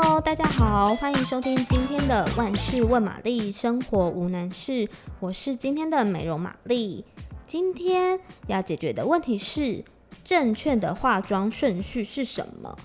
Hello，大家好，欢迎收听今天的万事问玛丽，生活无难事。我是今天的美容玛丽。今天要解决的问题是，正确的化妆顺序是什么？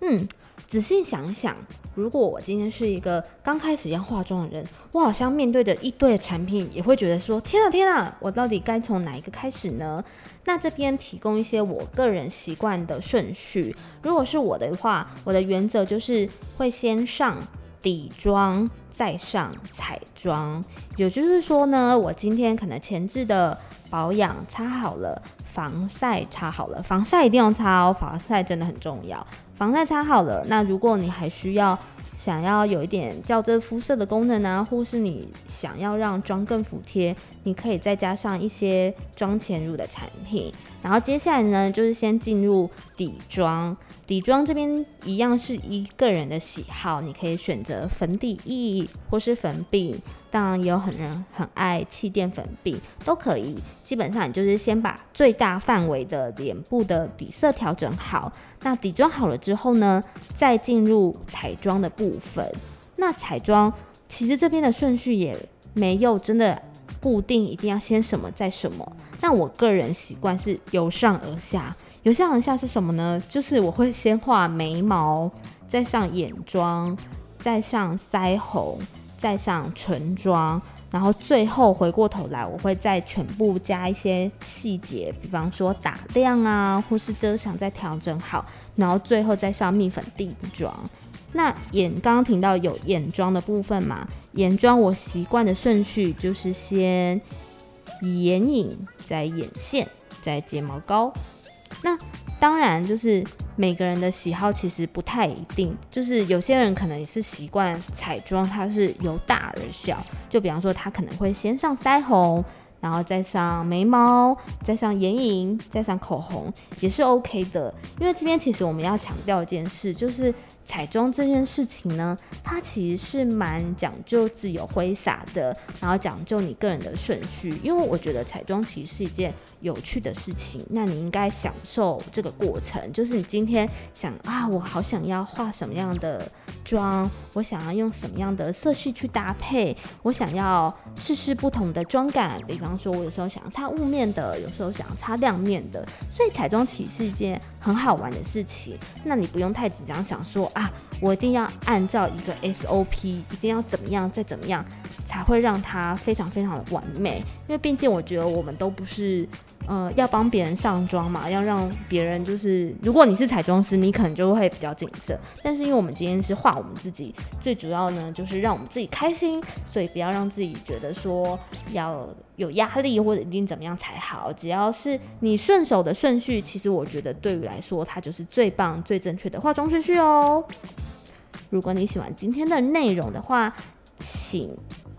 嗯，仔细想想，如果我今天是一个刚开始要化妆的人，我好像面对的一堆的产品，也会觉得说：天啊天啊，我到底该从哪一个开始呢？那这边提供一些我个人习惯的顺序。如果是我的话，我的原则就是会先上底妆，再上彩妆。也就是说呢，我今天可能前置的保养擦好了，防晒擦好了，防晒一定要擦哦，防晒真的很重要。防晒擦好了，那如果你还需要想要有一点校正肤色的功能啊，或是你想要让妆更服帖，你可以再加上一些妆前乳的产品。然后接下来呢，就是先进入底妆。底妆这边一样是一个人的喜好，你可以选择粉底液或是粉饼。当然也有很多人很爱气垫粉饼，都可以。基本上你就是先把最大范围的脸部的底色调整好。那底妆好了之后呢，再进入彩妆的部分。那彩妆其实这边的顺序也没有真的固定，一定要先什么再什么。那我个人习惯是由上而下。由上而下是什么呢？就是我会先画眉毛，再上眼妆，再上腮红。再上唇妆，然后最后回过头来，我会再全部加一些细节，比方说打亮啊，或是遮瑕再调整好，然后最后再上蜜粉定妆。那眼刚刚提到有眼妆的部分嘛，眼妆我习惯的顺序就是先眼影，再眼线，再睫毛膏。那当然就是。每个人的喜好其实不太一定，就是有些人可能也是习惯彩妆，它是由大而小，就比方说他可能会先上腮红。然后再上眉毛，再上眼影，再上口红，也是 OK 的。因为这边其实我们要强调一件事，就是彩妆这件事情呢，它其实是蛮讲究自由挥洒的，然后讲究你个人的顺序。因为我觉得彩妆其实是一件有趣的事情，那你应该享受这个过程。就是你今天想啊，我好想要画什么样的妆，我想要用什么样的色系去搭配，我想要试试不同的妆感，比方。说我有时候想要擦雾面的，有时候想要擦亮面的，所以彩妆其实是一件很好玩的事情。那你不用太紧张，想说啊，我一定要按照一个 SOP，一定要怎么样再怎么样，才会让它非常非常的完美。因为毕竟我觉得我们都不是。呃，要帮别人上妆嘛，要让别人就是，如果你是彩妆师，你可能就会比较谨慎。但是因为我们今天是画我们自己，最主要呢就是让我们自己开心，所以不要让自己觉得说要有压力或者一定怎么样才好。只要是你顺手的顺序，其实我觉得对于来说，它就是最棒、最正确的化妆顺序哦。如果你喜欢今天的内容的话，请。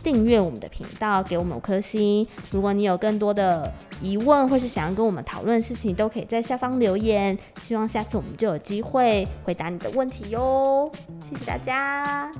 订阅我们的频道，给我们五颗星。如果你有更多的疑问，或是想要跟我们讨论的事情，都可以在下方留言。希望下次我们就有机会回答你的问题哟。谢谢大家。